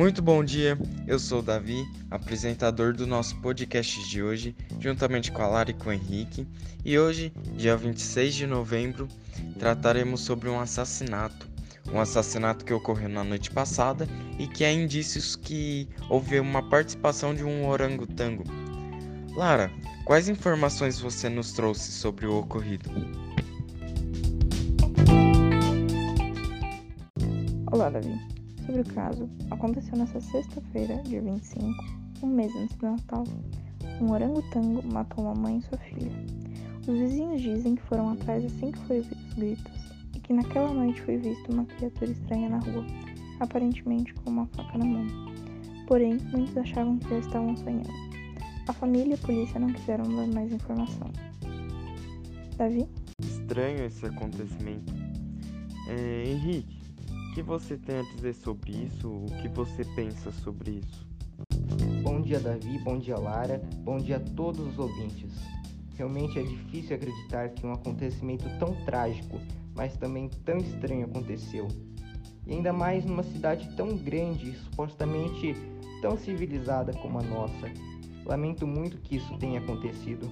Muito bom dia, eu sou o Davi, apresentador do nosso podcast de hoje, juntamente com a Lara e com o Henrique. E hoje, dia 26 de novembro, trataremos sobre um assassinato. Um assassinato que ocorreu na noite passada e que há indícios que houve uma participação de um orangotango. Lara, quais informações você nos trouxe sobre o ocorrido? Olá, Davi sobre o caso, aconteceu nesta sexta-feira, dia 25, um mês antes do Natal. Um orangotango matou uma mãe e sua filha. Os vizinhos dizem que foram atrás assim que foi ouvido os gritos e que naquela noite foi vista uma criatura estranha na rua, aparentemente com uma faca na mão. Porém, muitos achavam que já estavam sonhando. A família e a polícia não quiseram dar mais informação. Davi? Estranho esse acontecimento. É, Henrique, que você tem a dizer sobre isso? O que você pensa sobre isso? Bom dia, Davi. Bom dia, Lara. Bom dia a todos os ouvintes. Realmente é difícil acreditar que um acontecimento tão trágico, mas também tão estranho aconteceu. E ainda mais numa cidade tão grande e supostamente tão civilizada como a nossa. Lamento muito que isso tenha acontecido.